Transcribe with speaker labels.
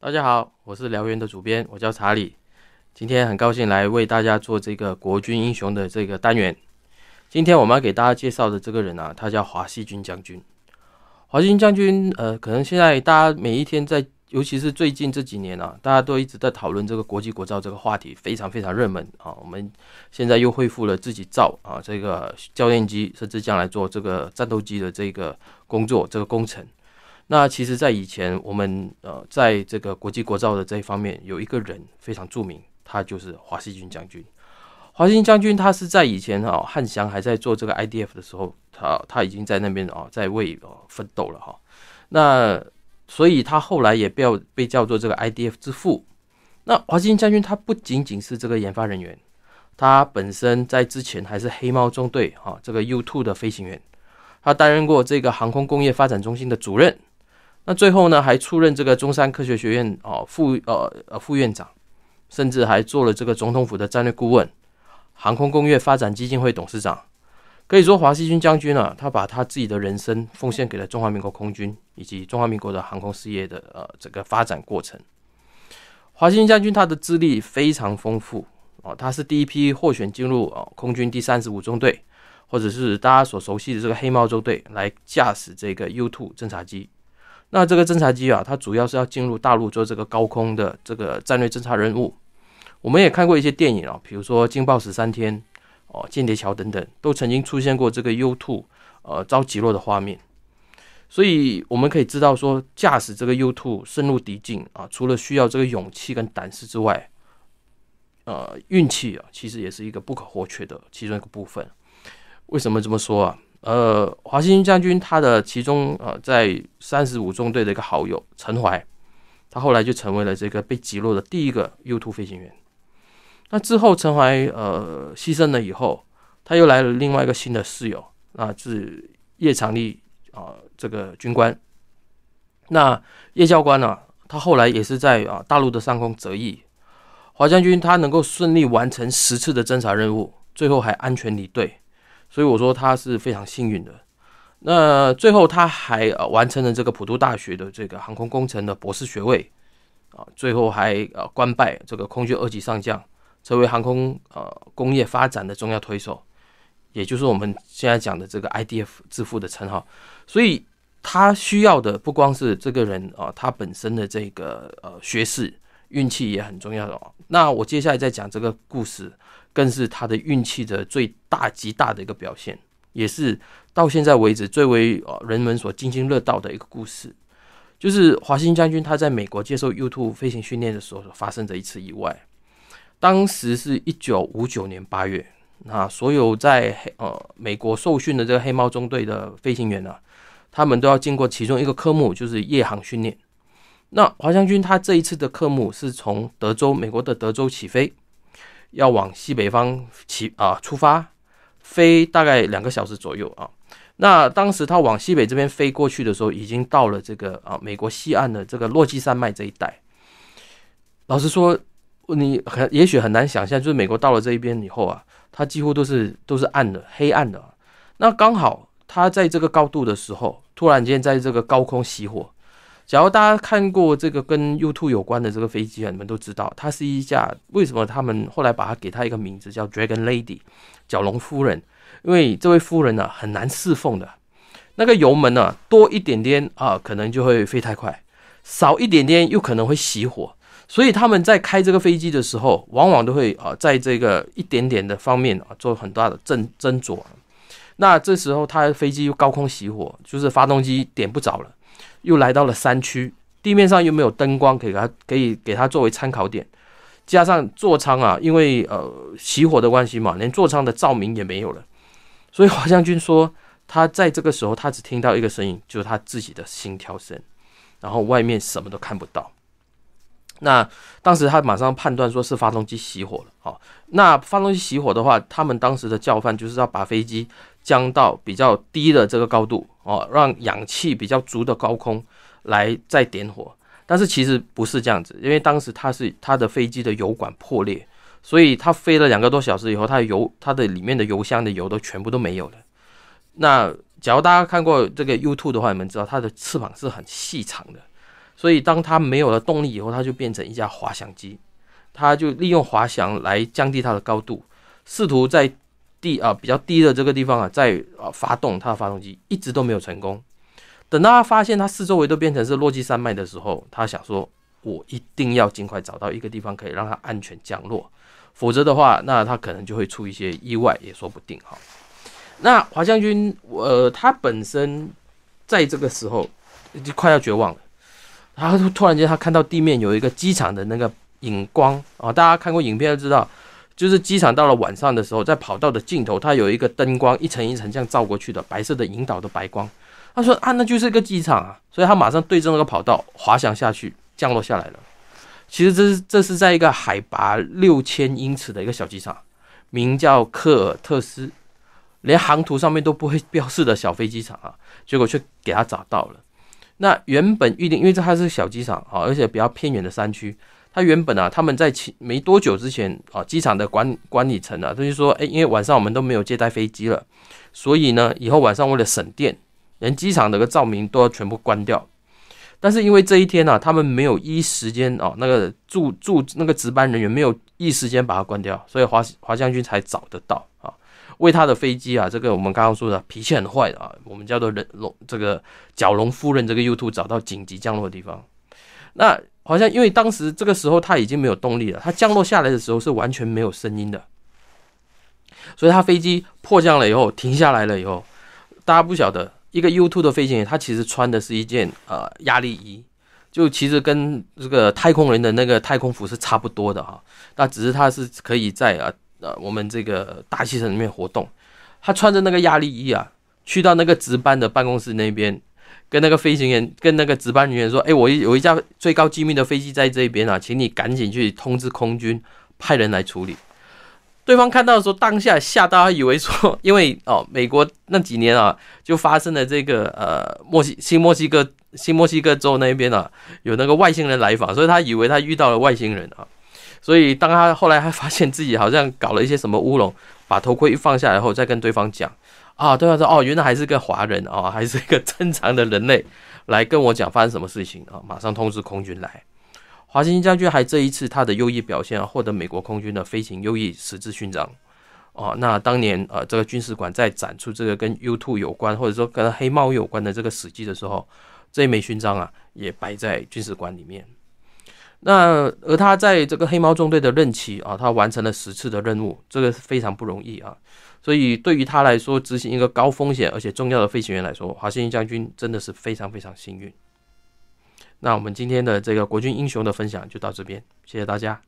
Speaker 1: 大家好，我是燎原的主编，我叫查理。今天很高兴来为大家做这个国军英雄的这个单元。今天我们要给大家介绍的这个人啊，他叫华西军将军。华西军将军，呃，可能现在大家每一天在，尤其是最近这几年啊，大家都一直在讨论这个国际国造这个话题，非常非常热门啊。我们现在又恢复了自己造啊这个教练机，甚至将来做这个战斗机的这个工作，这个工程。那其实，在以前，我们呃，在这个国际国造的这一方面，有一个人非常著名，他就是华西军将军。华西军将军，他是在以前啊，汉翔还在做这个 IDF 的时候，他他已经在那边啊，在为呃奋斗了哈。那所以，他后来也被被叫做这个 IDF 之父。那华西军将军，他不仅仅是这个研发人员，他本身在之前还是黑猫中队哈这个 U2 的飞行员，他担任过这个航空工业发展中心的主任。那最后呢，还出任这个中山科学学院哦副呃呃副院长，甚至还做了这个总统府的战略顾问、航空工业发展基金会董事长。可以说，华西军将军啊，他把他自己的人生奉献给了中华民国空军以及中华民国的航空事业的呃这个发展过程。华西军将军他的资历非常丰富哦，他是第一批获选进入哦空军第三十五中队，或者是大家所熟悉的这个黑猫中队来驾驶这个 U2 侦察机。那这个侦察机啊，它主要是要进入大陆做这个高空的这个战略侦察任务。我们也看过一些电影啊，比如说《惊爆十三天》哦，《间谍桥》等等，都曾经出现过这个 U2 呃遭击落的画面。所以我们可以知道说，驾驶这个 U2 深入敌境啊，除了需要这个勇气跟胆识之外，呃，运气啊，其实也是一个不可或缺的其中一个部分。为什么这么说啊？呃，华兴将军他的其中呃，在三十五中队的一个好友陈怀，他后来就成为了这个被击落的第一个 U2 飞行员。那之后，陈怀呃牺牲了以后，他又来了另外一个新的室友，那是叶长利啊这个军官。那叶教官呢，他后来也是在啊大陆的上空折翼。华将军他能够顺利完成十次的侦察任务，最后还安全离队。所以我说他是非常幸运的。那最后他还呃完成了这个普渡大学的这个航空工程的博士学位啊，最后还呃官拜这个空军二级上将，成为航空呃工业发展的重要推手，也就是我们现在讲的这个 IDF 之父的称号。所以他需要的不光是这个人啊，他本身的这个呃学识、运气也很重要的。那我接下来再讲这个故事。更是他的运气的最大极大的一个表现，也是到现在为止最为呃人们所津津乐道的一个故事，就是华兴将军他在美国接受 U2 飞行训练的时候发生的一次意外。当时是一九五九年八月，那所有在黑呃美国受训的这个黑猫中队的飞行员呢，他们都要经过其中一个科目，就是夜航训练。那华将军他这一次的科目是从德州，美国的德州起飞。要往西北方起啊出发，飞大概两个小时左右啊。那当时他往西北这边飞过去的时候，已经到了这个啊美国西岸的这个落基山脉这一带。老实说，你很也许很难想象，就是美国到了这一边以后啊，它几乎都是都是暗的、黑暗的。那刚好他在这个高度的时候，突然间在这个高空熄火。假如大家看过这个跟 U2 有关的这个飞机啊，你们都知道，它是一架为什么他们后来把它给它一个名字叫 Dragon Lady，角龙夫人，因为这位夫人呢很难侍奉的，那个油门呢多一点点啊，可能就会飞太快，少一点点又可能会熄火，所以他们在开这个飞机的时候，往往都会啊在这个一点点的方面啊做很大的斟斟酌，那这时候它飞机又高空熄火，就是发动机点不着了。又来到了山区，地面上又没有灯光，可以给他可以给他作为参考点。加上座舱啊，因为呃起火的关系嘛，连座舱的照明也没有了。所以华将军说，他在这个时候，他只听到一个声音，就是他自己的心跳声，然后外面什么都看不到。那当时他马上判断说是发动机熄火了。好，那发动机熄火的话，他们当时的叫范就是要把飞机降到比较低的这个高度。哦，让氧气比较足的高空来再点火，但是其实不是这样子，因为当时它是它的飞机的油管破裂，所以它飞了两个多小时以后，它的油它的里面的油箱的油都全部都没有了。那假如大家看过这个 U2 的话，你们知道它的翅膀是很细长的，所以当他没有了动力以后，他就变成一架滑翔机，他就利用滑翔来降低它的高度，试图在地啊比较低的这个地方啊再啊发动它的发动机，一直都没有成功。等到他发现他四周围都变成是落基山脉的时候，他想说：“我一定要尽快找到一个地方可以让它安全降落，否则的话，那他可能就会出一些意外，也说不定。”哈。那华将军，呃，他本身在这个时候就快要绝望了。然后突然间，他看到地面有一个机场的那个影光啊，大家看过影片都知道，就是机场到了晚上的时候，在跑道的尽头，它有一个灯光一层一层这样照过去的白色的引导的白光。他说啊，那就是一个机场啊，所以他马上对着那个跑道滑翔下去，降落下来了。其实这是这是在一个海拔六千英尺的一个小机场，名叫科尔特斯。连航图上面都不会标示的小飞机场啊，结果却给他找到了。那原本预定，因为这还是小机场啊，而且比较偏远的山区。他原本啊，他们在前没多久之前啊，机场的管管理层啊，他就说，哎，因为晚上我们都没有接待飞机了，所以呢，以后晚上为了省电，连机场的个照明都要全部关掉。但是因为这一天呢，他们没有一时间哦，那个驻驻那个值班人员没有一时间把它关掉，所以华华将军才找得到。为他的飞机啊，这个我们刚刚说的脾气很坏的啊，我们叫做人龙这个角龙夫人这个 U two 找到紧急降落的地方。那好像因为当时这个时候他已经没有动力了，他降落下来的时候是完全没有声音的，所以他飞机迫降了以后停下来了以后，大家不晓得一个 U two 的飞行员他其实穿的是一件呃压力衣，就其实跟这个太空人的那个太空服是差不多的哈，那只是他是可以在啊。呃，我们这个大气层里面活动，他穿着那个压力衣啊，去到那个值班的办公室那边，跟那个飞行员、跟那个值班人员说：“哎，我有一架最高机密的飞机在这边啊，请你赶紧去通知空军派人来处理。” 对方看到的时候，当下吓到，他以为说，因为哦，美国那几年啊，就发生了这个呃，墨西新墨西哥新墨西哥州那边啊，有那个外星人来访，所以他以为他遇到了外星人啊。所以，当他后来还发现自己好像搞了一些什么乌龙，把头盔一放下来后，再跟对方讲，啊，对方说，哦，原来还是个华人啊，还是一个正常的人类，来跟我讲发生什么事情啊，马上通知空军来。华兴将军还这一次他的优异表现啊，获得美国空军的飞行优异十字勋章。哦，那当年呃，这个军事馆在展出这个跟 U two 有关，或者说跟黑猫有关的这个史记的时候，这一枚勋章啊，也摆在军事馆里面。那而他在这个黑猫中队的任期啊，他完成了十次的任务，这个是非常不容易啊。所以对于他来说，执行一个高风险而且重要的飞行员来说，华兴将军真的是非常非常幸运。那我们今天的这个国军英雄的分享就到这边，谢谢大家。